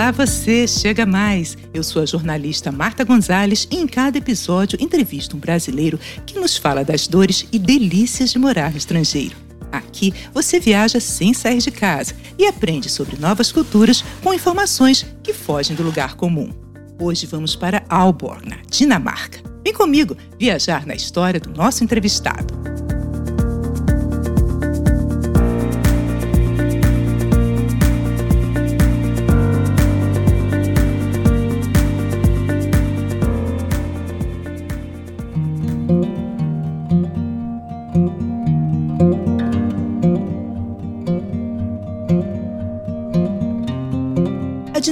Olá você, chega mais. Eu sou a jornalista Marta Gonzalez e em cada episódio entrevisto um brasileiro que nos fala das dores e delícias de morar no estrangeiro. Aqui você viaja sem sair de casa e aprende sobre novas culturas com informações que fogem do lugar comum. Hoje vamos para Aalborg, na Dinamarca. Vem comigo viajar na história do nosso entrevistado.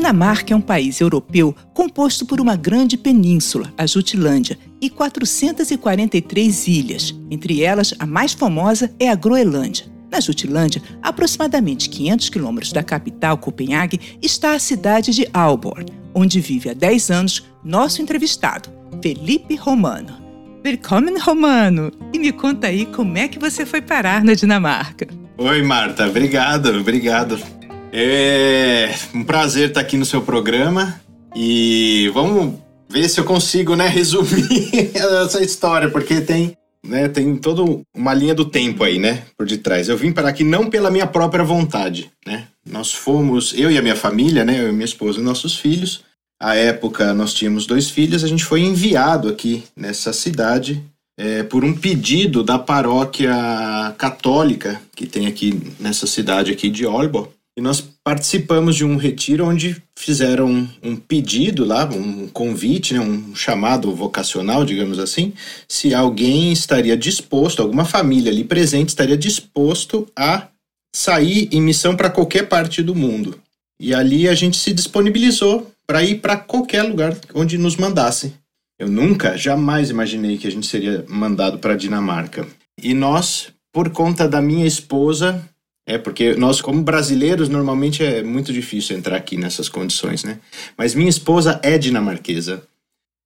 Dinamarca é um país europeu composto por uma grande península, a Jutlândia, e 443 ilhas. Entre elas, a mais famosa é a Groenlândia. Na Jutlândia, aproximadamente 500 quilômetros da capital, Copenhague, está a cidade de Aalborg, onde vive há 10 anos nosso entrevistado, Felipe Romano. Willkommen, Romano! E me conta aí como é que você foi parar na Dinamarca. Oi, Marta. Obrigado, obrigado. É um prazer estar aqui no seu programa e vamos ver se eu consigo, né, resumir essa história, porque tem, né, tem toda uma linha do tempo aí, né, por detrás. Eu vim para aqui não pela minha própria vontade, né? Nós fomos, eu e a minha família, né, eu e minha esposa e nossos filhos. À época nós tínhamos dois filhos, a gente foi enviado aqui nessa cidade é, por um pedido da paróquia católica que tem aqui nessa cidade aqui de Aalborg e nós participamos de um retiro onde fizeram um, pedido lá, um convite, né, um chamado vocacional, digamos assim, se alguém estaria disposto, alguma família ali presente estaria disposto a sair em missão para qualquer parte do mundo. E ali a gente se disponibilizou para ir para qualquer lugar onde nos mandassem. Eu nunca, jamais imaginei que a gente seria mandado para Dinamarca. E nós, por conta da minha esposa, é, porque nós, como brasileiros, normalmente é muito difícil entrar aqui nessas condições, né? Mas minha esposa é dinamarquesa.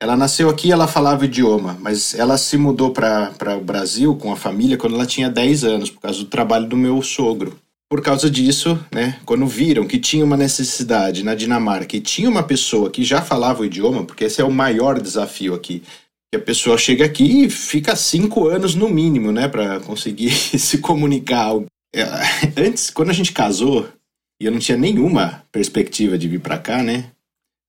Ela nasceu aqui ela falava o idioma, mas ela se mudou para o Brasil com a família quando ela tinha 10 anos, por causa do trabalho do meu sogro. Por causa disso, né, quando viram que tinha uma necessidade na Dinamarca e tinha uma pessoa que já falava o idioma, porque esse é o maior desafio aqui, que a pessoa chega aqui e fica cinco anos no mínimo, né, para conseguir se comunicar antes, quando a gente casou, e eu não tinha nenhuma perspectiva de vir para cá, né?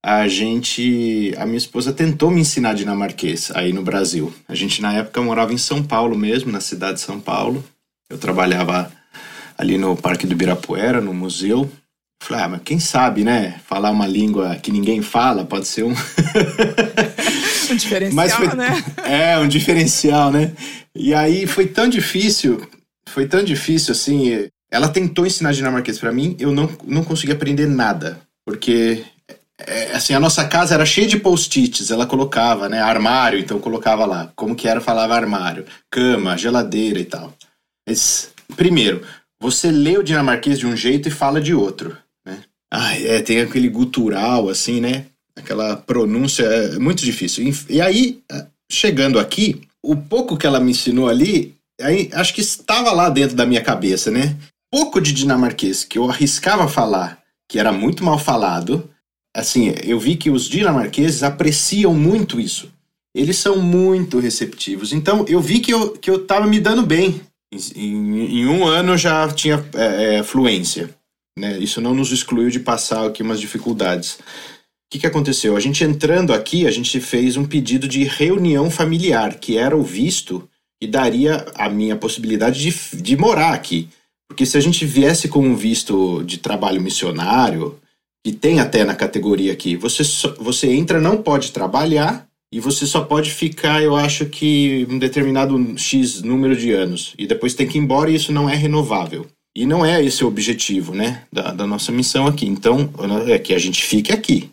A gente, a minha esposa tentou me ensinar dinamarquês aí no Brasil. A gente na época morava em São Paulo mesmo, na cidade de São Paulo. Eu trabalhava ali no Parque do Ibirapuera, no museu. Falei, ah, mas quem sabe, né? Falar uma língua que ninguém fala pode ser um. um diferencial, foi... né? É, um diferencial, né? E aí foi tão difícil foi tão difícil assim. Ela tentou ensinar dinamarquês para mim, eu não, não consegui aprender nada. Porque é, assim, a nossa casa era cheia de post-its, ela colocava, né, armário, então colocava lá, como que era, falava armário, cama, geladeira e tal. Mas, primeiro, você lê o dinamarquês de um jeito e fala de outro, né? Ah, é, tem aquele gutural, assim, né? Aquela pronúncia é muito difícil. E aí, chegando aqui, o pouco que ela me ensinou ali, aí acho que estava lá dentro da minha cabeça, né? Pouco de dinamarquês que eu arriscava falar, que era muito mal falado. Assim, eu vi que os dinamarqueses apreciam muito isso. Eles são muito receptivos. Então, eu vi que eu, que eu tava me dando bem. Em, em um ano eu já tinha é, é, fluência. Né? Isso não nos excluiu de passar aqui umas dificuldades. O que, que aconteceu? A gente entrando aqui, a gente fez um pedido de reunião familiar, que era o visto e daria a minha possibilidade de, de morar aqui. Porque se a gente viesse com um visto de trabalho missionário, que tem até na categoria aqui, você, só, você entra, não pode trabalhar e você só pode ficar, eu acho que um determinado X número de anos. E depois tem que ir embora e isso não é renovável. E não é esse o objetivo, né, da, da nossa missão aqui. Então, é que a gente fique aqui.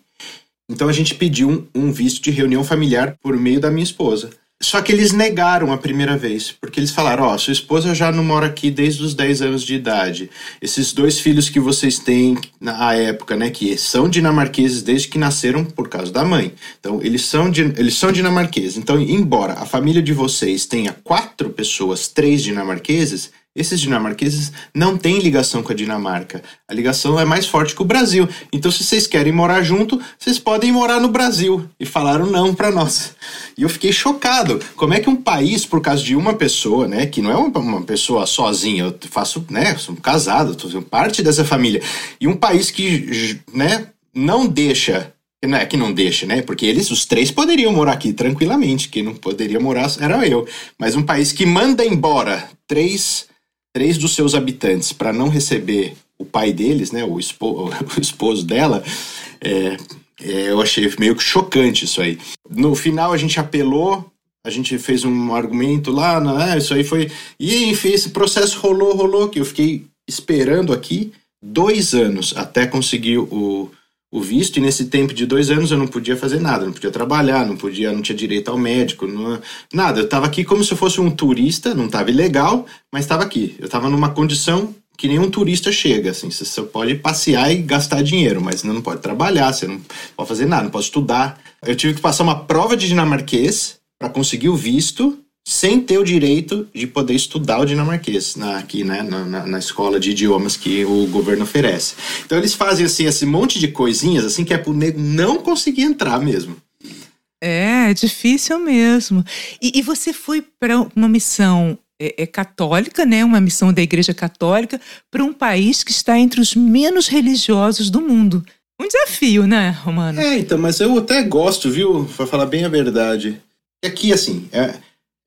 Então a gente pediu um, um visto de reunião familiar por meio da minha esposa. Só que eles negaram a primeira vez, porque eles falaram: Ó, oh, sua esposa já não mora aqui desde os 10 anos de idade. Esses dois filhos que vocês têm na época, né, que são dinamarqueses desde que nasceram por causa da mãe. Então, eles são, eles são dinamarqueses. Então, embora a família de vocês tenha quatro pessoas, três dinamarqueses, esses dinamarqueses não têm ligação com a Dinamarca. A ligação é mais forte que o Brasil. Então, se vocês querem morar junto, vocês podem morar no Brasil. E falaram não para nós. E eu fiquei chocado. Como é que um país, por causa de uma pessoa, né, que não é uma pessoa sozinha, eu faço, né, sou casado, sou parte dessa família, e um país que, né, não deixa não é que não deixa, né? Porque eles, os três, poderiam morar aqui tranquilamente. Quem não poderia morar era eu. Mas um país que manda embora três três dos seus habitantes para não receber o pai deles, né, o, espo, o esposo dela, é, é, eu achei meio que chocante isso aí. No final a gente apelou, a gente fez um argumento lá, né, isso aí foi. E enfim, esse processo rolou, rolou, que eu fiquei esperando aqui dois anos até conseguir o, o visto, e nesse tempo de dois anos eu não podia fazer nada, não podia trabalhar, não podia, não tinha direito ao médico, não, nada. Eu estava aqui como se eu fosse um turista, não estava ilegal, mas estava aqui. Eu estava numa condição que nenhum turista chega, assim, você só pode passear e gastar dinheiro, mas não pode trabalhar, você não pode fazer nada, não pode estudar. Eu tive que passar uma prova de dinamarquês para conseguir o visto sem ter o direito de poder estudar o dinamarquês na, aqui né, na, na, escola de idiomas que o governo oferece. Então eles fazem assim esse monte de coisinhas assim que é pro nego não conseguir entrar mesmo. É, é difícil mesmo. E, e você foi para uma missão é, é, católica, né, uma missão da Igreja Católica, para um país que está entre os menos religiosos do mundo. Um desafio, né, Romano? É, então, mas eu até gosto, viu, para falar bem a verdade. Aqui, assim, é,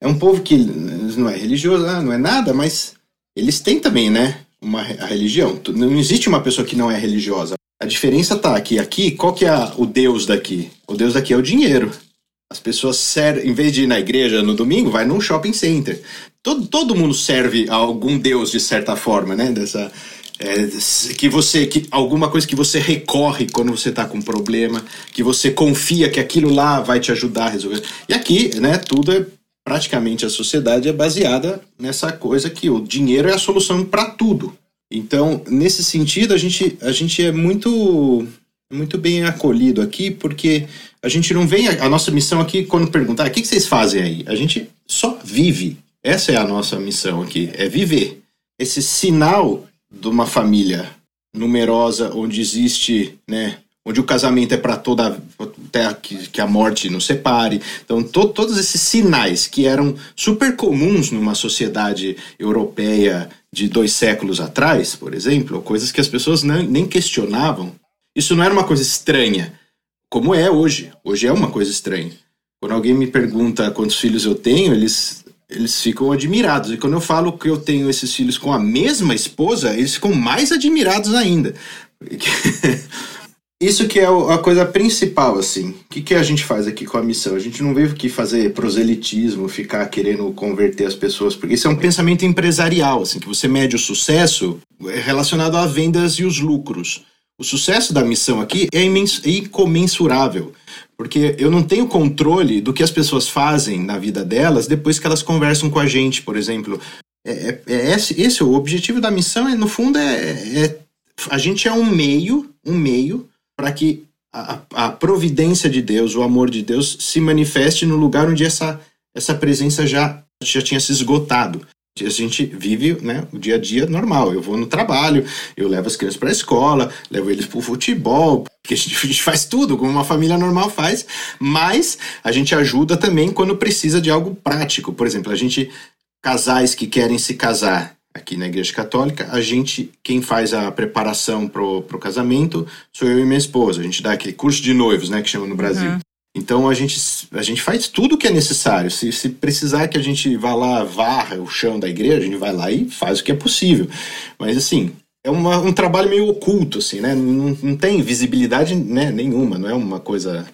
é um povo que não é religioso, ah, não é nada, mas eles têm também, né? Uma a religião. Não existe uma pessoa que não é religiosa. A diferença tá aqui. Aqui, qual que é o Deus daqui? O Deus daqui é o dinheiro. As pessoas servem, em vez de ir na igreja no domingo, vai num shopping center. Todo, todo mundo serve a algum Deus de certa forma, né? Dessa, é, que você que alguma coisa que você recorre quando você está com um problema, que você confia que aquilo lá vai te ajudar a resolver. E aqui, né? Tudo é praticamente a sociedade é baseada nessa coisa que o dinheiro é a solução para tudo. Então, nesse sentido, a gente, a gente é muito, muito bem acolhido aqui, porque a gente não vem. A, a nossa missão aqui, quando perguntar, o que, que vocês fazem aí? A gente só vive. Essa é a nossa missão aqui, é viver. Esse sinal de uma família numerosa, onde existe né, onde o casamento é para toda até que, que, a morte nos separe. Então, to, todos esses sinais que eram super comuns numa sociedade europeia de dois séculos atrás, por exemplo, coisas que as pessoas não, nem questionavam, isso não era uma coisa estranha, como é hoje. Hoje é uma coisa estranha. Quando alguém me pergunta quantos filhos eu tenho, eles, eles ficam admirados. E quando eu falo que eu tenho esses filhos com a mesma esposa, eles ficam mais admirados ainda. Isso que é a coisa principal, assim. O que, que a gente faz aqui com a missão? A gente não veio aqui fazer proselitismo, ficar querendo converter as pessoas, porque isso é um pensamento empresarial, assim, que você mede o sucesso relacionado a vendas e os lucros. O sucesso da missão aqui é incomensurável, porque eu não tenho controle do que as pessoas fazem na vida delas depois que elas conversam com a gente, por exemplo. É, é, é esse, esse o objetivo da missão, é, no fundo, é, é a gente é um meio, um meio para que a, a, providência de Deus, o amor de Deus, se manifeste no lugar onde essa, essa presença já, já tinha se esgotado. A gente vive né, o dia a dia normal. Eu vou no trabalho, eu levo as crianças para a escola, levo eles para o futebol, porque a gente, a gente faz tudo como uma família normal faz, mas a gente ajuda também quando precisa de algo prático. Por exemplo, a gente, casais que querem se casar, aqui na Igreja Católica, a gente, quem faz a preparação pro, pro casamento sou eu e minha esposa. A gente dá aquele curso de noivos, né, que chama no Brasil. Uhum. Então a gente, a gente faz tudo o que é necessário. Se, se precisar que a gente vá lá, varra o chão da igreja, a gente vai lá e faz o que é possível. Mas assim, é uma, um trabalho meio oculto, assim, né? Não, não tem visibilidade né, nenhuma, não é uma coisa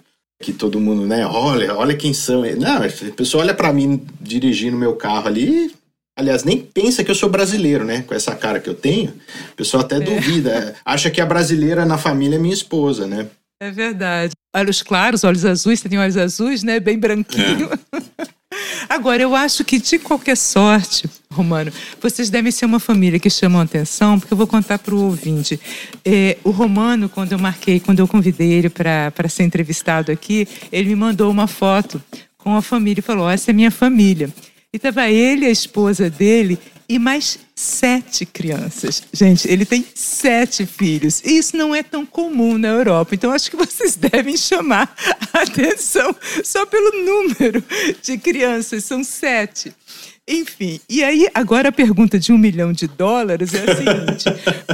que todo mundo, né? Olha, olha quem são. Não, a pessoa olha para mim dirigindo meu carro ali Aliás, nem pensa que eu sou brasileiro, né? Com essa cara que eu tenho. O pessoal até é. duvida. Acha que a brasileira na família é minha esposa, né? É verdade. Olhos claros, olhos azuis, você tem olhos azuis, né? Bem branquinho. É. Agora, eu acho que de qualquer sorte, Romano, vocês devem ser uma família que chamam atenção, porque eu vou contar para o ouvinte. É, o Romano, quando eu marquei, quando eu convidei ele para ser entrevistado aqui, ele me mandou uma foto com a família e falou: Essa é minha família. E estava ele a esposa dele e mais sete crianças. Gente, ele tem sete filhos. E isso não é tão comum na Europa. Então, acho que vocês devem chamar a atenção só pelo número de crianças. São sete. Enfim, e aí agora a pergunta de um milhão de dólares é a seguinte: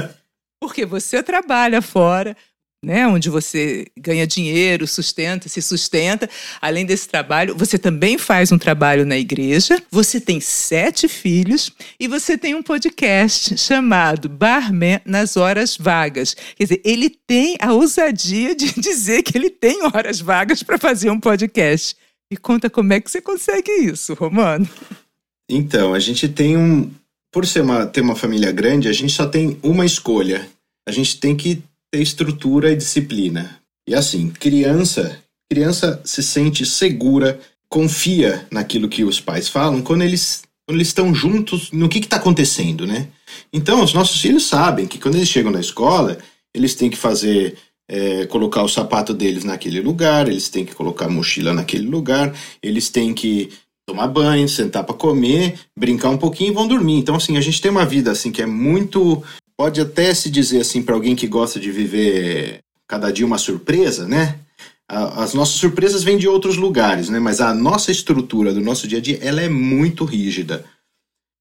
porque você trabalha fora, né, onde você ganha dinheiro, sustenta, se sustenta. Além desse trabalho, você também faz um trabalho na igreja. Você tem sete filhos e você tem um podcast chamado Barman nas horas vagas. Quer dizer, ele tem a ousadia de dizer que ele tem horas vagas para fazer um podcast. E conta como é que você consegue isso, Romano. Então, a gente tem um. Por ser uma, ter uma família grande, a gente só tem uma escolha. A gente tem que estrutura e disciplina. E assim, criança, criança se sente segura, confia naquilo que os pais falam quando eles, quando eles estão juntos no que está acontecendo, né? Então, os nossos filhos sabem que quando eles chegam na escola, eles têm que fazer é, colocar o sapato deles naquele lugar, eles têm que colocar a mochila naquele lugar, eles têm que tomar banho, sentar para comer, brincar um pouquinho e vão dormir. Então, assim, a gente tem uma vida assim que é muito. Pode até se dizer assim para alguém que gosta de viver cada dia uma surpresa, né? As nossas surpresas vêm de outros lugares, né? Mas a nossa estrutura do nosso dia a dia, ela é muito rígida.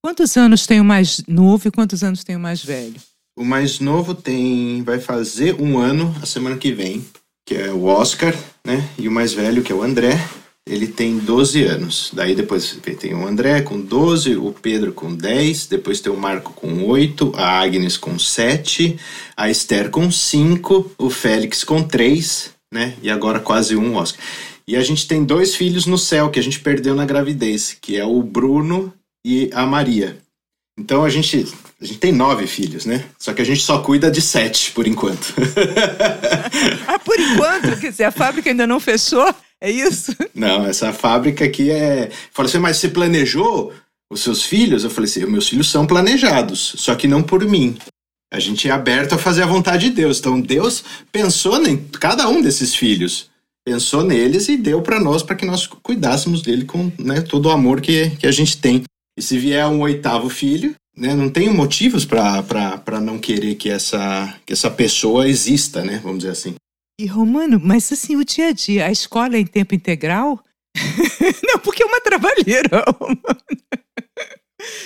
Quantos anos tem o mais novo e quantos anos tem o mais velho? O mais novo tem, vai fazer um ano a semana que vem, que é o Oscar, né? E o mais velho, que é o André, ele tem 12 anos. Daí depois tem o André com 12, o Pedro com 10, depois tem o Marco com 8, a Agnes com 7, a Esther com 5, o Félix com 3, né? E agora quase um Oscar. E a gente tem dois filhos no céu que a gente perdeu na gravidez, que é o Bruno e a Maria. Então a gente, a gente tem nove filhos, né? Só que a gente só cuida de sete por enquanto. ah, por enquanto? Quer dizer, a fábrica ainda não fechou? É isso? Não, essa fábrica aqui é. Falei assim, mas você planejou os seus filhos? Eu falei assim, meus filhos são planejados, só que não por mim. A gente é aberto a fazer a vontade de Deus. Então Deus pensou em cada um desses filhos. Pensou neles e deu para nós para que nós cuidássemos dele com né, todo o amor que, que a gente tem. E se vier um oitavo filho, né, não tenho motivos para não querer que essa, que essa pessoa exista, né? Vamos dizer assim. E Romano, mas assim, o dia a dia, a escola é em tempo integral? não, porque é uma trabalheira, Romano.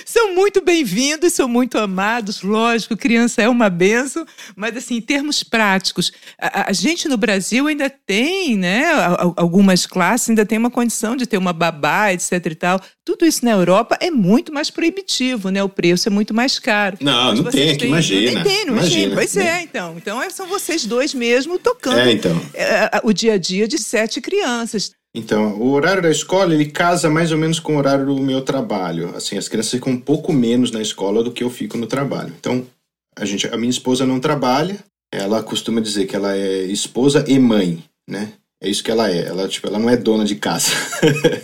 São muito bem-vindos, são muito amados, lógico, criança é uma benção, mas assim, em termos práticos, a, a, gente no Brasil ainda tem, né, algumas classes ainda tem uma condição de ter uma babá, etc e tal. Tudo isso na Europa é muito mais proibitivo, né? O preço é muito mais caro. Não, não tem, aqui, imagina. Não tem, não imagina. Pois é, né? então. Então é, são vocês dois mesmo tocando é, então. É, o dia a dia de sete crianças. Então, o horário da escola, ele casa mais ou menos com o horário do meu trabalho. Assim, as crianças ficam um pouco menos na escola do que eu fico no trabalho. Então, a gente, a minha esposa não trabalha, ela costuma dizer que ela é esposa e mãe, né? É isso que ela é. Ela, tipo, ela não é dona de casa.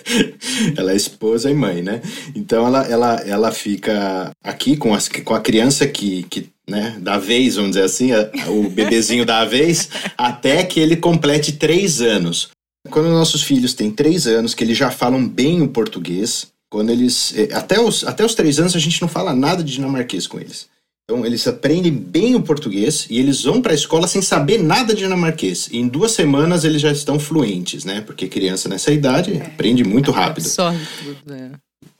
ela é esposa e mãe, né? Então ela, ela, ela fica aqui com, as, com a criança que, que né, da vez, vamos dizer assim, o bebezinho da vez, até que ele complete três anos. Quando nossos filhos têm três anos, que eles já falam bem o português, quando eles. Eh, até os, até os três anos a gente não fala nada de dinamarquês com eles. Então eles aprendem bem o português e eles vão para a escola sem saber nada de dinamarquês. E em duas semanas eles já estão fluentes, né? Porque criança nessa idade é. aprende muito rápido. Absorve tudo, é.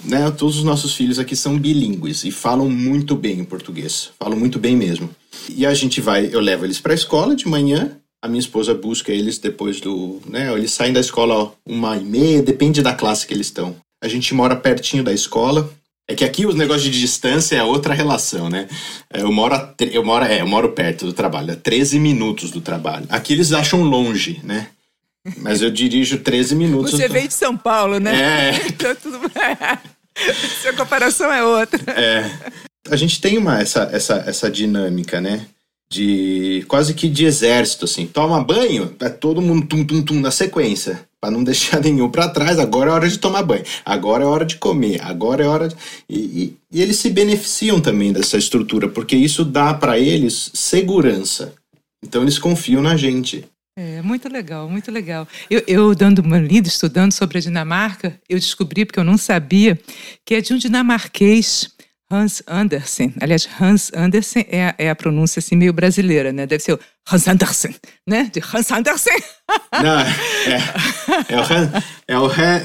Né, todos os nossos filhos aqui são bilíngues e falam muito bem o português. Falam muito bem mesmo. E a gente vai, eu levo eles para a escola de manhã a minha esposa busca eles depois do. Né, eles saem da escola uma e meia, depende da classe que eles estão. A gente mora pertinho da escola. É que aqui os negócios de distância é outra relação, né? É, eu moro, eu moro, é, eu moro perto do trabalho, é 13 minutos do trabalho. Aqui eles acham longe, né? Mas eu dirijo 13 minutos. Você veio de São Paulo, né? É. então tudo Sua comparação é outra. É. A gente tem uma, essa, essa, essa dinâmica, né? De quase que de exército, assim. Toma banho, é todo mundo tum tum tum na sequência, para não deixar nenhum para trás. Agora é hora de tomar banho, agora é hora de comer, agora é hora de... e, e, e eles se beneficiam também dessa estrutura, porque isso dá para eles segurança. Então eles confiam na gente. É, muito legal, muito legal. Eu, eu, dando uma lida, estudando sobre a Dinamarca, eu descobri, porque eu não sabia, que é de um dinamarquês Hans Andersen. Aliás, Hans Andersen é, é, a pronúncia assim meio brasileira, né? Deve ser o Hans Andersen, né? De Hans Andersen. Não, é, é o, é o Han,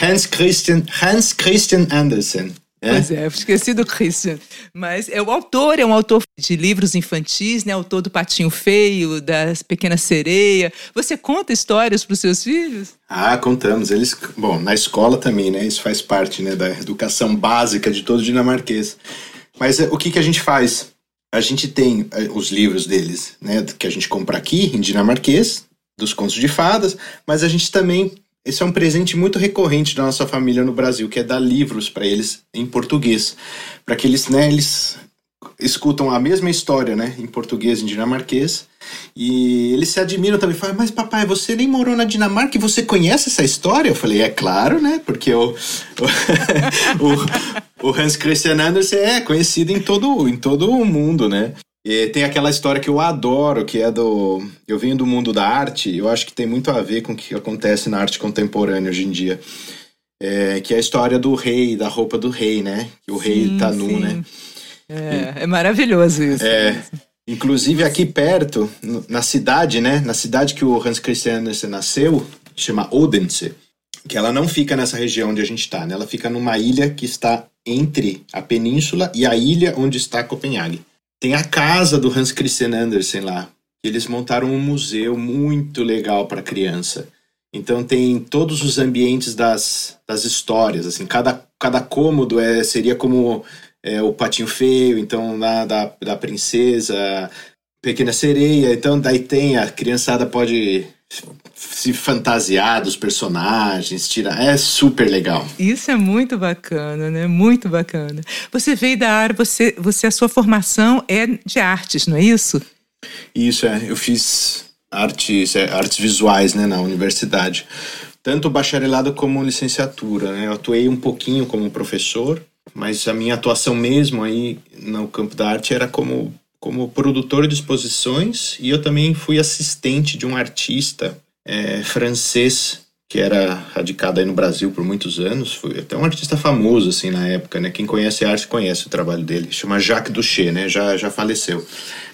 Hans Christian, Hans Christian Andersen. É? Pois é, esqueci do Christian. Mas é o autor, é um autor de livros infantis, né? Autor do Patinho Feio, das Pequena Sereia. Você conta histórias para os seus filhos? Ah, contamos. Eles, bom, na escola também, né? Isso faz parte, né, da educação básica de todo dinamarquês. Mas é, o que que a gente faz? A gente tem é, os livros deles, né, que a gente compra aqui em dinamarquês, dos contos de fadas, mas a gente também esse é um presente muito recorrente da nossa família no Brasil, que é dar livros para eles em português, para que eles, né, eles escutam a mesma história, né, em português, em dinamarquês, e eles se admiram também, falam, mas papai, você nem morou na Dinamarca e você conhece essa história? Eu falei, é claro, né, porque o, o, o Hans Christian Andersen é conhecido em todo, em todo o mundo, né, e tem aquela história que eu adoro, que é do. Eu venho do mundo da arte, eu acho que tem muito a ver com o que acontece na arte contemporânea hoje em dia. É, que é a história do rei, da roupa do rei, né? Que o sim, rei tá nu, sim. né? É, é maravilhoso isso. É. Inclusive aqui perto, na cidade, né? Na cidade que o Hans Christian Andersen nasceu, chama Odense, que ela não fica nessa região onde a gente está, né? Ela fica numa ilha que está entre a península e a ilha onde está Copenhague. Tem a casa do Hans Christian Andersen lá. Eles montaram um museu muito legal para criança. Então tem todos os ambientes das, das histórias, assim, cada, cada cômodo é, seria como é, o Patinho Feio, então lá da, da princesa, Pequena Sereia, então daí tem, a criançada pode se fantasiar dos personagens, tirar. É super legal. Isso é muito bacana, né? Muito bacana. Você veio da área, você, você a sua formação é de artes, não é isso? Isso é. Eu fiz artes, é, artes visuais, né, na universidade. Tanto bacharelado como licenciatura, né? Eu atuei um pouquinho como professor, mas a minha atuação mesmo aí no campo da arte era como como produtor de exposições e eu também fui assistente de um artista é, francês que era radicado aí no Brasil por muitos anos, foi até um artista famoso assim na época, né? Quem conhece arte conhece o trabalho dele. Chama Jacques Duché, né? Já já faleceu.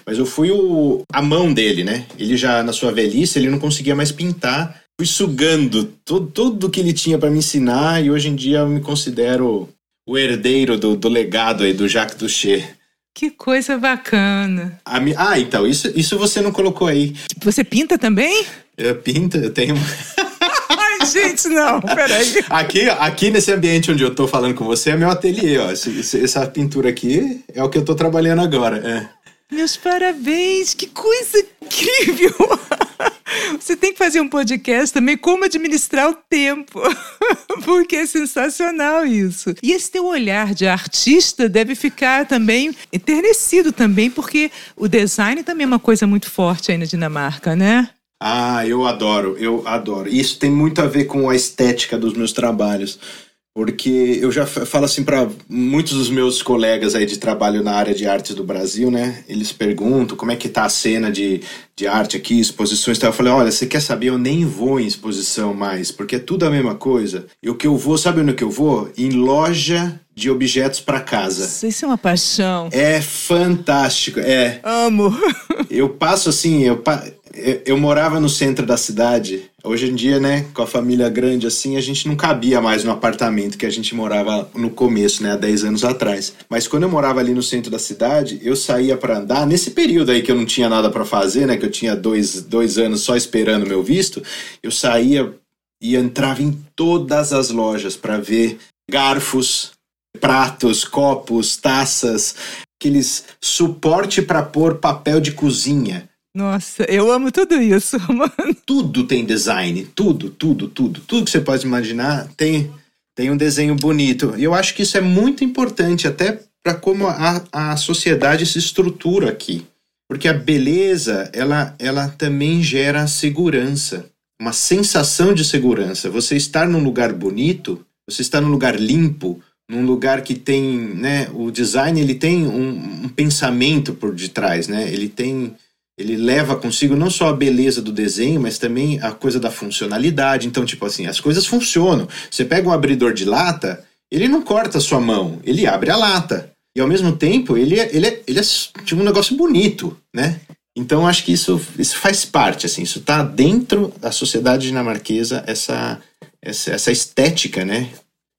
Mas eu fui o a mão dele, né? Ele já na sua velhice, ele não conseguia mais pintar. Fui sugando tudo, tudo que ele tinha para me ensinar e hoje em dia eu me considero o herdeiro do, do legado aí do Jacques Duché. Que coisa bacana. Mi... Ah, então, isso, isso você não colocou aí. Você pinta também? Eu pinto, eu tenho. Ai, gente, não, peraí. Aqui, aqui nesse ambiente onde eu tô falando com você é meu ateliê, ó. Essa pintura aqui é o que eu tô trabalhando agora. É. Meus parabéns, que coisa incrível! Você tem que fazer um podcast também como administrar o tempo, porque é sensacional isso. E esse teu olhar de artista deve ficar também enternecido também, porque o design também é uma coisa muito forte aí na Dinamarca, né? Ah, eu adoro, eu adoro. Isso tem muito a ver com a estética dos meus trabalhos porque eu já falo assim para muitos dos meus colegas aí de trabalho na área de artes do Brasil, né? Eles perguntam como é que tá a cena de, de arte aqui, exposições e tal. Eu falei, olha, você quer saber? Eu nem vou em exposição mais, porque é tudo a mesma coisa. E o que eu vou, sabe onde que eu vou? Em loja de objetos para casa. Isso é uma paixão. É fantástico, é. Amo. eu passo assim, eu, eu, eu morava no centro da cidade Hoje em dia, né, com a família grande assim, a gente não cabia mais no apartamento que a gente morava no começo, né, há 10 anos atrás. Mas quando eu morava ali no centro da cidade, eu saía para andar, nesse período aí que eu não tinha nada para fazer, né, que eu tinha dois, dois anos só esperando meu visto, eu saía e entrava em todas as lojas para ver garfos, pratos, copos, taças, aqueles suporte para pôr papel de cozinha nossa, eu amo tudo isso, mano. Tudo tem design, tudo, tudo, tudo. Tudo que você pode imaginar tem, tem um desenho bonito. E eu acho que isso é muito importante, até para como a, a sociedade se estrutura aqui. Porque a beleza, ela, ela também gera segurança, uma sensação de segurança. Você estar num lugar bonito, você estar num lugar limpo, num lugar que tem, né, o design ele tem um, um pensamento por detrás, né? Ele tem ele leva consigo não só a beleza do desenho, mas também a coisa da funcionalidade. Então, tipo assim, as coisas funcionam. Você pega um abridor de lata, ele não corta a sua mão, ele abre a lata. E ao mesmo tempo, ele é, ele é, ele é tipo um negócio bonito, né? Então acho que isso, isso faz parte, assim, isso está dentro da sociedade dinamarquesa, essa, essa, essa estética, né,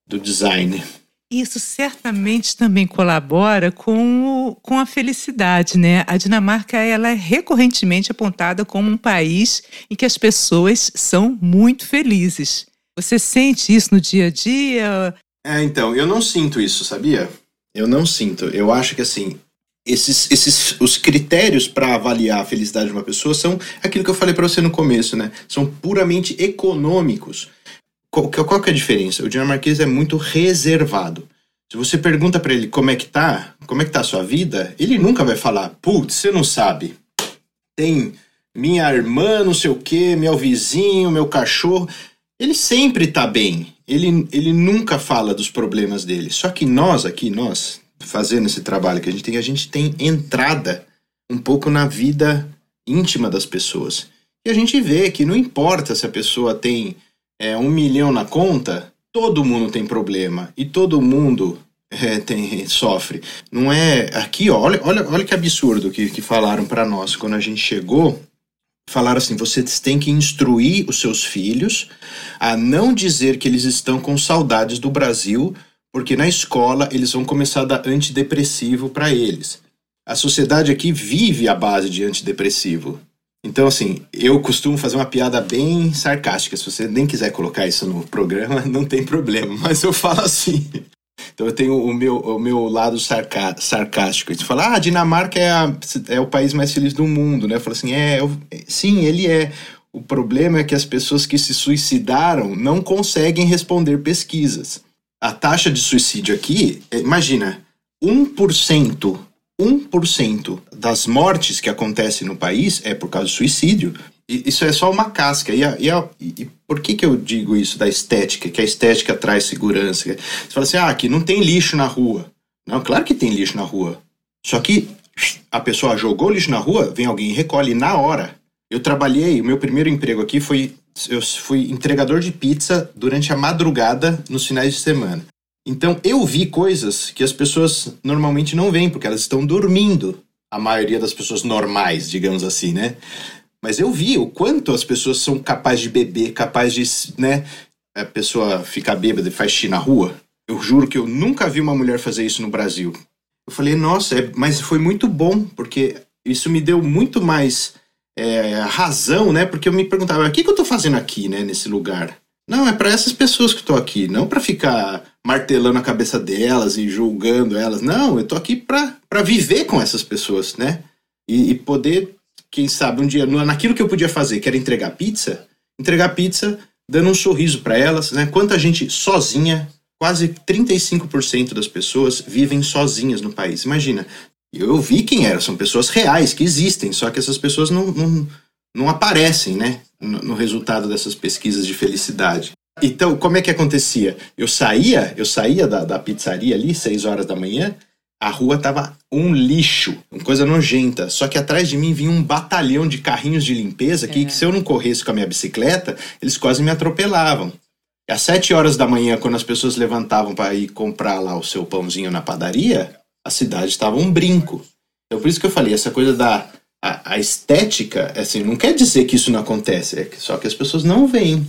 do design. Isso certamente também colabora com, com a felicidade, né? A Dinamarca ela é recorrentemente apontada como um país em que as pessoas são muito felizes. Você sente isso no dia a dia? É, então, eu não sinto isso, sabia? Eu não sinto. Eu acho que assim, esses, esses os critérios para avaliar a felicidade de uma pessoa são aquilo que eu falei para você no começo, né? São puramente econômicos. Qual, qual que é a diferença? O dinamarquês é muito reservado. Se você pergunta para ele como é que tá, como é que tá a sua vida, ele nunca vai falar, putz, você não sabe. Tem minha irmã, não sei o que, meu vizinho, meu cachorro. Ele sempre tá bem. Ele, ele nunca fala dos problemas dele. Só que nós aqui, nós, fazendo esse trabalho que a gente tem, a gente tem entrada um pouco na vida íntima das pessoas. E a gente vê que não importa se a pessoa tem é, um milhão na conta, todo mundo tem problema e todo mundo é, tem, sofre. Não é. Aqui, ó, olha, olha, olha que absurdo que, que falaram para nós quando a gente chegou. Falaram assim: vocês têm que instruir os seus filhos a não dizer que eles estão com saudades do Brasil, porque na escola eles vão começar a dar antidepressivo para eles. A sociedade aqui vive à base de antidepressivo. Então, assim, eu costumo fazer uma piada bem sarcástica. Se você nem quiser colocar isso no programa, não tem problema. Mas eu falo assim. Então eu tenho o meu, o meu lado sarca, sarcástico. Você fala, ah, a Dinamarca é, a, é o país mais feliz do mundo, né? Eu falo assim, é, eu, sim, ele é. O problema é que as pessoas que se suicidaram não conseguem responder pesquisas. A taxa de suicídio aqui, é, imagina, 1% 1% das mortes que acontecem no país é por causa de suicídio. E isso é só uma casca. E, a, e, a, e, por que, que eu digo isso da estética? Que a estética traz segurança. Você fala assim, ah, aqui não tem lixo na rua. Não, claro que tem lixo na rua. Só que a pessoa jogou lixo na rua, vem alguém e recolhe na hora. Eu trabalhei, o meu primeiro emprego aqui foi. Eu fui entregador de pizza durante a madrugada nos finais de semana. Então eu vi coisas que as pessoas normalmente não veem, porque elas estão dormindo. A maioria das pessoas normais, digamos assim, né? Mas eu vi o quanto as pessoas são capazes de beber, capazes de, né? A pessoa ficar bêbada e faz xixi na rua. Eu juro que eu nunca vi uma mulher fazer isso no Brasil. Eu falei, nossa, é, mas foi muito bom, porque isso me deu muito mais é, razão, né? Porque eu me perguntava, o que, que eu tô fazendo aqui, né, nesse lugar? Não, é para essas pessoas que estou aqui, não para ficar martelando a cabeça delas e julgando elas. Não, eu tô aqui para viver com essas pessoas, né? E, e, poder, quem sabe, um dia, naquilo que eu podia fazer, que era entregar pizza, entregar pizza dando um sorriso para elas, né? Quanta gente sozinha, quase 35% das pessoas vivem sozinhas no país. Imagina, eu vi quem eram, são pessoas reais que existem, só que essas pessoas não, não, não aparecem, né? No, no resultado dessas pesquisas de felicidade. Então, como é que acontecia? Eu saía, eu saía da, da pizzaria ali, 6 horas da manhã, a rua tava um lixo, uma coisa nojenta. Só que atrás de mim vinha um batalhão de carrinhos de limpeza que, é. que se eu não corresse com a minha bicicleta, eles quase me atropelavam. E às 7 horas da manhã, quando as pessoas levantavam para ir comprar lá o seu pãozinho na padaria, a cidade estava um brinco. Então, por isso que eu falei, essa coisa da a, a estética, assim, não quer dizer que isso não acontece, é só que as pessoas não veem.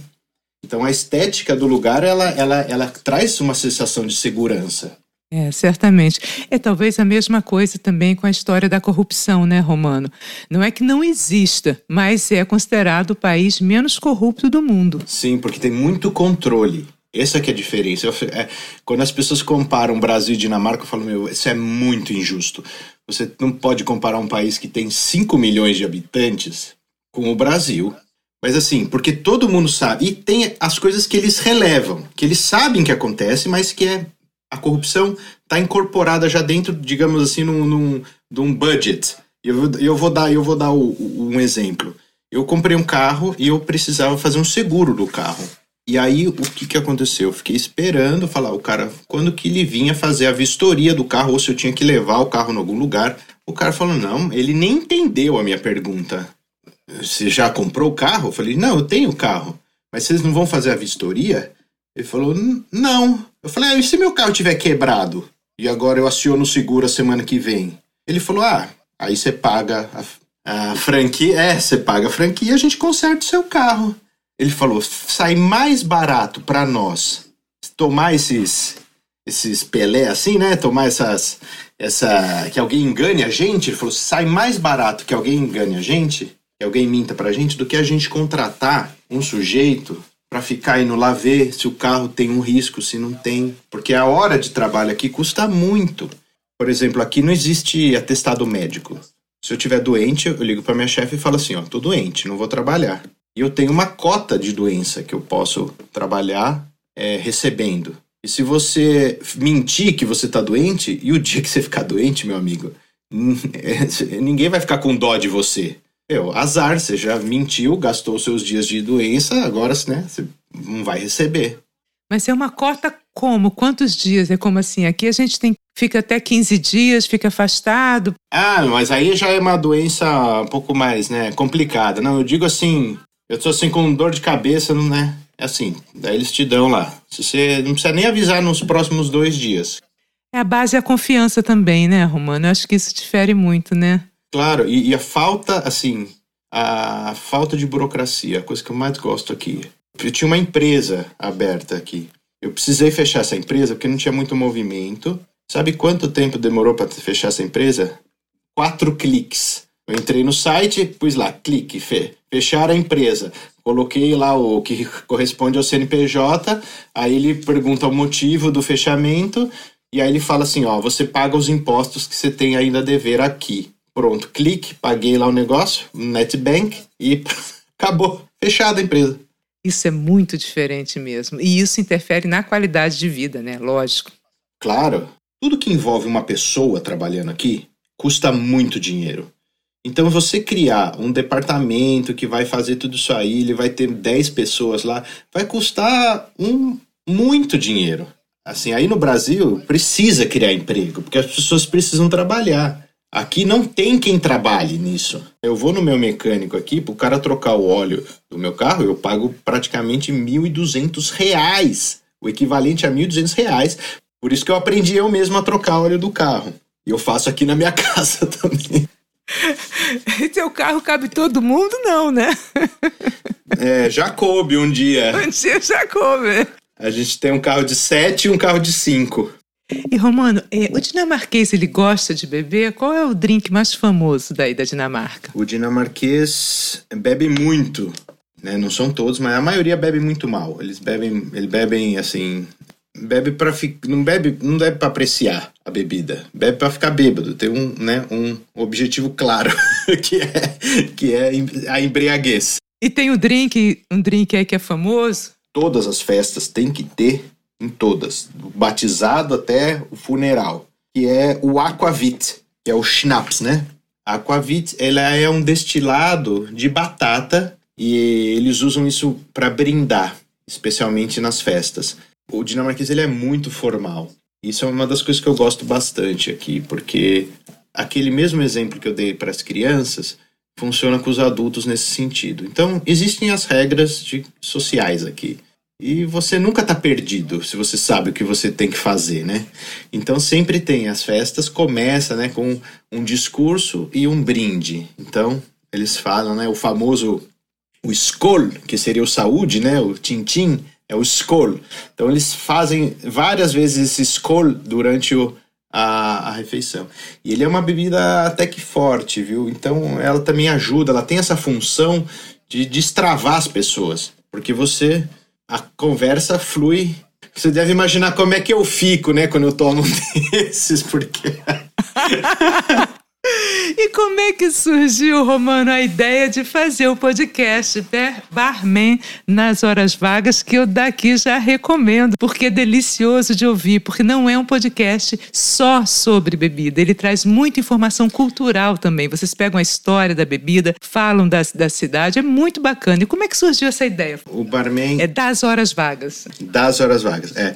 Então a estética do lugar ela, ela, ela traz uma sensação de segurança. É, certamente. É talvez a mesma coisa também com a história da corrupção, né, Romano? Não é que não exista, mas é considerado o país menos corrupto do mundo. Sim, porque tem muito controle. Essa que é a diferença. Eu, é, quando as pessoas comparam Brasil e Dinamarca, eu falo, meu, isso é muito injusto. Você não pode comparar um país que tem 5 milhões de habitantes com o Brasil, mas assim, porque todo mundo sabe. E tem as coisas que eles relevam, que eles sabem que acontece, mas que é a corrupção está incorporada já dentro, digamos assim, num, num, num budget. Eu, eu vou dar, eu vou dar o, o, um exemplo. Eu comprei um carro e eu precisava fazer um seguro do carro. E aí, o que, que aconteceu? Eu fiquei esperando falar o cara, quando que ele vinha fazer a vistoria do carro, ou se eu tinha que levar o carro em algum lugar. O cara falou, não, ele nem entendeu a minha pergunta. Você já comprou o carro? Eu falei, não, eu tenho o carro. Mas vocês não vão fazer a vistoria? Ele falou, não. Eu falei, ah, e se meu carro tiver quebrado? E agora eu aciono o seguro a semana que vem? Ele falou, ah, aí você paga a, a franquia. É, você paga a franquia, a gente conserta o seu carro. Ele falou, sai mais barato para nós tomar esses esses Pelé assim, né? Tomar essas essa que alguém engane a gente. Ele falou, sai mais barato que alguém engane a gente, que alguém minta pra gente, do que a gente contratar um sujeito para ficar indo lá ver se o carro tem um risco, se não tem. Porque a hora de trabalho aqui custa muito. Por exemplo, aqui não existe atestado médico. Se eu tiver doente, eu ligo para minha chefe e falo assim, ó, tô doente, não vou trabalhar. E eu tenho uma cota de doença que eu posso trabalhar é, recebendo. E se você mentir que você tá doente, e o dia que você ficar doente, meu amigo, ninguém vai ficar com dó de você. Meu, azar, você já mentiu, gastou seus dias de doença, agora né, você não vai receber. Mas é uma cota como? Quantos dias? É como assim? Aqui a gente tem fica até 15 dias, fica afastado. Ah, mas aí já é uma doença um pouco mais, né, complicada. Não, eu digo assim, eu tô assim com dor de cabeça, né? É assim, daí eles te dão lá. Se você não precisa nem avisar nos próximos dois dias. É a base e a confiança também, né, Romano? Eu acho que isso difere muito, né? Claro, e, e, a falta, assim, a falta de burocracia, a coisa que eu mais gosto aqui. Eu tinha uma empresa aberta aqui. Eu precisei fechar essa empresa porque não tinha muito movimento. Sabe quanto tempo demorou para fechar essa empresa? Quatro cliques. Eu entrei no site, pus lá, clique, fe, fechar a empresa. Coloquei lá o que corresponde ao CNPJ, aí ele pergunta o motivo do fechamento, e aí ele fala assim: ó, você paga os impostos que você tem ainda a dever aqui. Pronto, clique, paguei lá o negócio, NetBank e acabou, fechada a empresa. Isso é muito diferente mesmo. E isso interfere na qualidade de vida, né? Lógico. Claro. Tudo que envolve uma pessoa trabalhando aqui custa muito dinheiro. Então, você criar um departamento que vai fazer tudo isso aí, ele vai ter 10 pessoas lá, vai custar um, muito dinheiro. Assim, aí no Brasil precisa criar emprego, porque as pessoas precisam trabalhar. Aqui não tem quem trabalhe nisso. Eu vou no meu mecânico aqui, para o cara trocar o óleo do meu carro, eu pago praticamente 1.200 reais, o equivalente a 1.200 reais. Por isso que eu aprendi eu mesmo a trocar óleo do carro. E eu faço aqui na minha casa também. Teu carro cabe todo mundo, não, né? É, já coube um dia. Um dia já coube. A gente tem um carro de sete e um carro de cinco. E Romano, é, o dinamarquês ele gosta de beber? Qual é o drink mais famoso daí da Dinamarca? O dinamarquês bebe muito, né? Não são todos, mas a maioria bebe muito mal. Eles bebem, eles bebem assim, bebe para não bebe, não bebe para apreciar a bebida, bebe para ficar bêbado. Tem um, né, um objetivo claro que é que é a embriaguez. E tem o drink, um drink aí que é famoso. Todas as festas tem que ter em todas, do batizado até o funeral, que é o aquavit, que é o schnapps, né? Aquavit, ela é um destilado de batata e eles usam isso para brindar, especialmente nas festas. O dinamarquês ele é muito formal. Isso é uma das coisas que eu gosto bastante aqui, porque aquele mesmo exemplo que eu dei para as crianças funciona com os adultos nesse sentido. Então, existem as regras de, sociais aqui. E você nunca está perdido se você sabe o que você tem que fazer, né? Então sempre tem as festas começa, né, com um discurso e um brinde. Então eles falam, né, o famoso o skol, que seria o saúde, né, o tintim, é o skol. Então eles fazem várias vezes esse skol durante o, a, a, refeição. E ele é uma bebida até que forte, viu? Então ela também ajuda, ela tem essa função de destravar as pessoas, porque você a conversa flui. Você deve imaginar como é que eu fico, né, quando eu tomo um desses, porque. E como é que surgiu, Romano, a ideia de fazer o podcast Barman nas horas vagas, que eu daqui já recomendo, porque é delicioso de ouvir, porque não é um podcast só sobre bebida, ele traz muita informação cultural também. Vocês pegam a história da bebida, falam da, da cidade, é muito bacana. E como é que surgiu essa ideia? O Barman... É das horas vagas. Das horas vagas, é.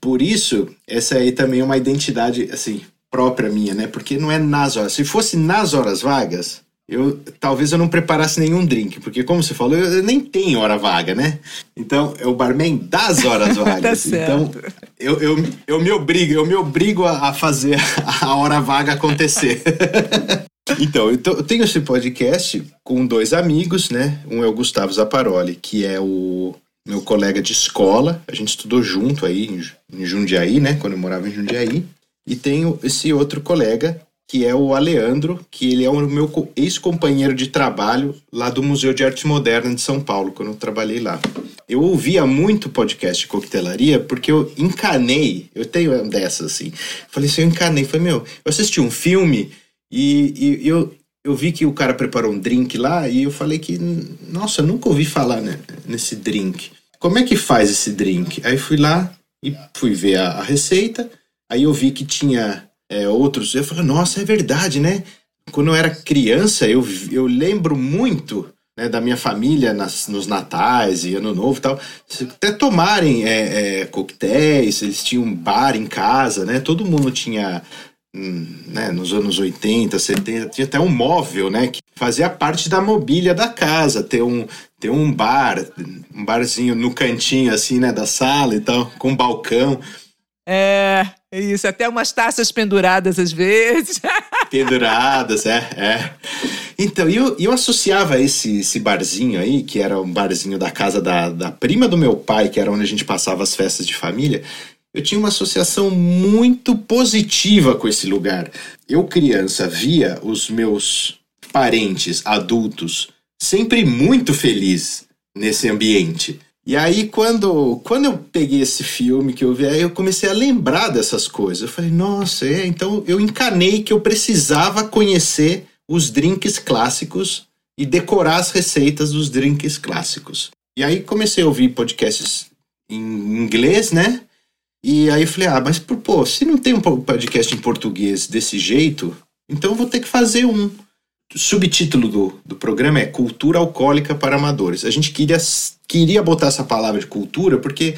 Por isso, essa aí também é uma identidade, assim, própria minha, né? Porque não é nas horas. Se fosse nas horas vagas, eu talvez eu não preparasse nenhum drink, porque como você falou, eu, eu nem tenho hora vaga, né? Então, é o barman das horas vagas. tá então, eu, eu, eu me obrigo, eu me obrigo a, a fazer a hora vaga acontecer. então, eu, tô, eu tenho esse podcast com dois amigos, né? Um é o Gustavo Zaparoli, que é o meu colega de escola. A gente estudou junto aí em Jundiaí, né? Quando eu morava em Jundiaí. E tenho esse outro colega, que é o Aleandro, que ele é o meu ex-companheiro de trabalho lá do Museu de Arte Moderna de São Paulo, quando eu trabalhei lá. Eu ouvia muito podcast de coquetelaria porque eu encanei, eu tenho dessas assim. Falei assim, eu encanei, falei, meu, eu assisti um filme e, e eu, eu vi que o cara preparou um drink lá e eu falei que, nossa, nunca ouvi falar né, nesse drink. Como é que faz esse drink? Aí fui lá e fui ver a, a receita, aí eu vi que tinha é, outros. Eu falei, nossa, é verdade, né? Quando eu era criança, eu, eu lembro muito né, da minha família nas, nos natais e ano novo e tal, até tomarem é, é, coquetéis, eles tinham um bar em casa, né? Todo mundo tinha, hum, né, nos anos 80, 70, tinha até um móvel, né? Que fazia parte da mobília da casa, ter um, ter um bar, um barzinho no cantinho, assim, né, da sala e tal, com um balcão. É, isso, até umas taças penduradas às vezes. penduradas, é, é. Então, eu, eu associava esse, esse barzinho aí, que era um barzinho da casa da, da prima do meu pai, que era onde a gente passava as festas de família. Eu tinha uma associação muito positiva com esse lugar. Eu, criança, via os meus parentes adultos sempre muito felizes nesse ambiente. E aí, quando, quando eu peguei esse filme que eu vi, aí eu comecei a lembrar dessas coisas. Eu falei, nossa, é, então eu encanei que eu precisava conhecer os drinks clássicos e decorar as receitas dos drinks clássicos. E aí comecei a ouvir podcasts em inglês, né? E aí eu falei, ah, mas pô, se não tem um podcast em português desse jeito, então eu vou ter que fazer um. O subtítulo do, do programa é Cultura Alcoólica para Amadores. A gente queria, queria botar essa palavra de cultura porque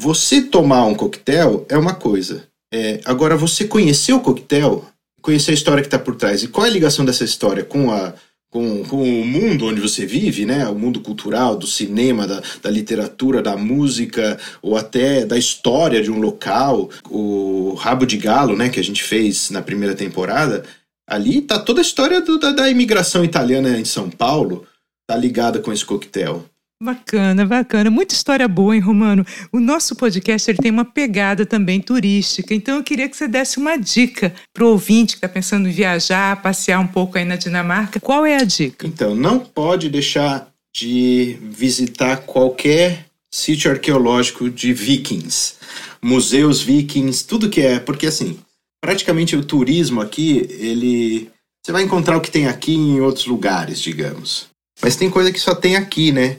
você tomar um coquetel é uma coisa. É, agora, você conhecer o coquetel, conhecer a história que está por trás e qual é a ligação dessa história com a, com, com o mundo onde você vive, né? O mundo cultural, do cinema, da, da literatura, da música, ou até da história de um local. O Rabo de Galo, né? Que a gente fez na primeira temporada. Ali tá toda a história do, da, da imigração italiana em São Paulo, tá ligada com esse coquetel. Bacana, bacana. Muita história boa, hein, Romano? O nosso podcast ele tem uma pegada também turística, então eu queria que você desse uma dica para o ouvinte que está pensando em viajar, passear um pouco aí na Dinamarca. Qual é a dica? Então, não pode deixar de visitar qualquer sítio arqueológico de vikings, museus vikings, tudo que é, porque assim, praticamente o turismo aqui, ele. Você vai encontrar o que tem aqui em outros lugares, digamos. Mas tem coisa que só tem aqui, né?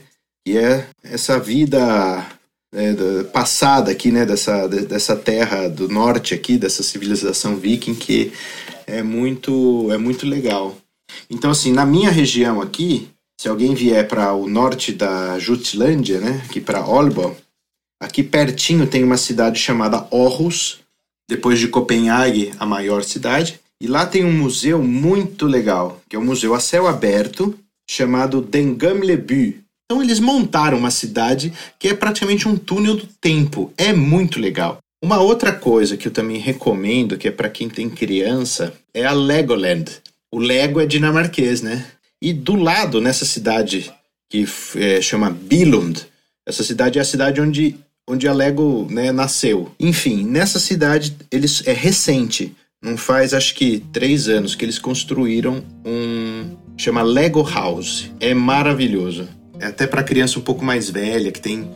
E é essa vida né, passada aqui, né? Dessa, dessa terra do norte aqui, dessa civilização viking, que é muito, é muito legal. Então, assim, na minha região aqui, se alguém vier para o norte da Jutlândia, né? Aqui para Olbo, aqui pertinho tem uma cidade chamada Aarhus, depois de Copenhague, a maior cidade. E lá tem um museu muito legal, que é um museu a céu aberto, chamado Den Gamle By. Então eles montaram uma cidade que é praticamente um túnel do tempo. É muito legal. Uma outra coisa que eu também recomendo, que é para quem tem criança, é a Legoland. O Lego é dinamarquês, né? E do lado, nessa cidade que é, chama Billund, essa cidade é a cidade onde onde a Lego né, nasceu. Enfim, nessa cidade eles é recente, não faz acho que três anos que eles construíram um chama Lego House. É maravilhoso. É até para criança um pouco mais velha que tem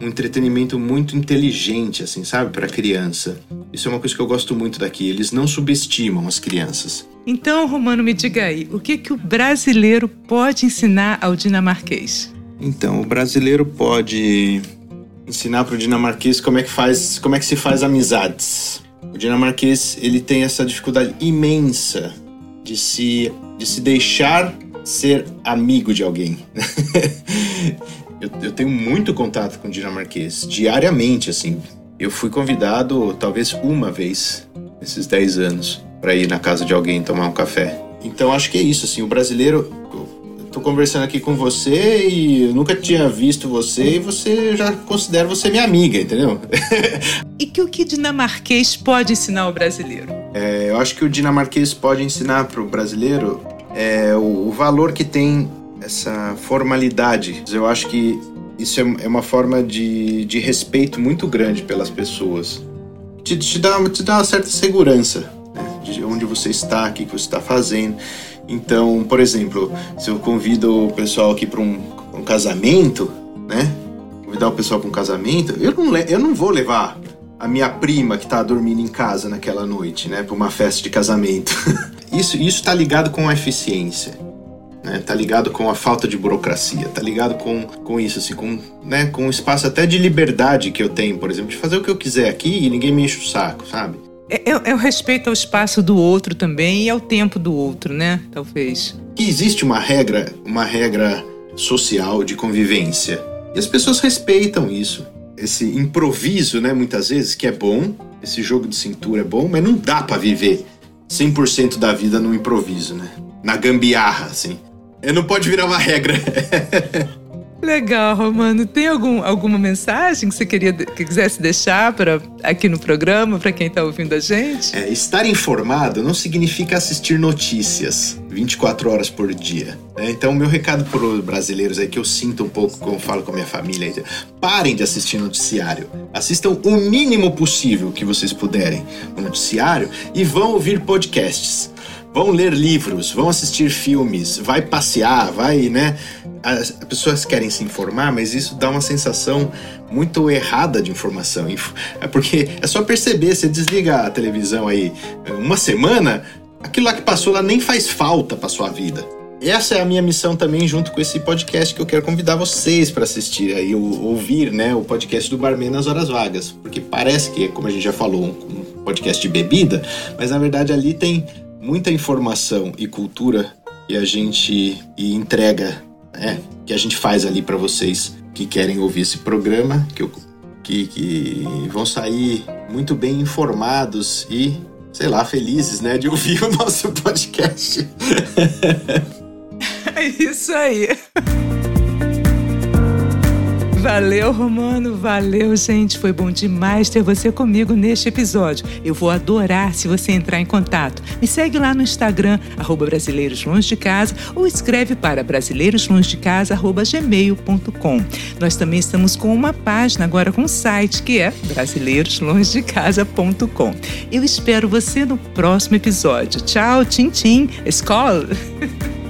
um entretenimento muito inteligente, assim, sabe, para criança. Isso é uma coisa que eu gosto muito daqui. Eles não subestimam as crianças. Então, Romano, me diga aí, o que que o brasileiro pode ensinar ao dinamarquês? Então, o brasileiro pode ensinar para o dinamarquês como é que faz, como é que se faz amizades. O dinamarquês ele tem essa dificuldade imensa de se de se deixar ser amigo de alguém. eu, eu tenho muito contato com dinamarquês diariamente, assim. Eu fui convidado talvez uma vez nesses 10 anos para ir na casa de alguém tomar um café. Então acho que é isso, assim, o brasileiro. Tô conversando aqui com você e eu nunca tinha visto você e você já considera você minha amiga, entendeu? e que o que dinamarquês pode ensinar o brasileiro? É, eu acho que o dinamarquês pode ensinar para o brasileiro é, o, o valor que tem essa formalidade. Eu acho que isso é, é uma forma de, de respeito muito grande pelas pessoas. Te, te, dá, te dá uma certa segurança né? de onde você está, o que você está fazendo. Então, por exemplo, se eu convido o pessoal aqui para um, um, casamento, né? Convidar o pessoal para um casamento, eu não, eu não vou levar a minha prima que está dormindo em casa naquela noite, né? Para uma festa de casamento. isso está ligado com a eficiência né? Tá ligado com a falta de burocracia, tá ligado com, com isso, assim, com, né, com o espaço até de liberdade que eu tenho, por exemplo, de fazer o que eu quiser aqui e ninguém me enche o saco, sabe? É, é, é o respeito ao espaço do outro também e ao tempo do outro, né? Talvez. Que existe uma regra, uma regra social de convivência. E as pessoas respeitam isso. Esse improviso, né, muitas vezes, que é bom, esse jogo de cintura é bom, mas não dá para viver 100% da vida no improviso, né? Na gambiarra, assim. Não pode virar uma regra. Legal, Romano. Tem algum, alguma mensagem que você queria que quisesse deixar para aqui no programa para quem está ouvindo a gente? É, estar informado não significa assistir notícias 24 horas por dia. Né? Então, meu recado para os brasileiros é que eu sinto um pouco quando falo com a minha família. Parem de assistir noticiário. Assistam o mínimo possível que vocês puderem o noticiário e vão ouvir podcasts vão ler livros, vão assistir filmes, vai passear, vai, né? As pessoas querem se informar, mas isso dá uma sensação muito errada de informação. É porque é só perceber, você desliga a televisão aí uma semana, aquilo lá que passou lá nem faz falta para sua vida. Essa é a minha missão também, junto com esse podcast que eu quero convidar vocês para assistir aí, ouvir, né, o podcast do Barman nas horas vagas, porque parece que, como a gente já falou, um podcast de bebida, mas na verdade ali tem muita informação e cultura que a gente e entrega, né, que a gente faz ali para vocês que querem ouvir esse programa, que, eu, que, que vão sair muito bem informados e, sei lá, felizes, né, de ouvir o nosso podcast. É isso aí. Valeu, Romano. Valeu, gente. Foi bom demais ter você comigo neste episódio. Eu vou adorar se você entrar em contato. Me segue lá no Instagram, arroba Brasileiros Longe de Casa, ou escreve para brasileiroslongedecasa.gmail.com. Nós também estamos com uma página agora com um site que é brasileiroslongedecasa.com. Eu espero você no próximo episódio. Tchau, tchim, tchim. Escola!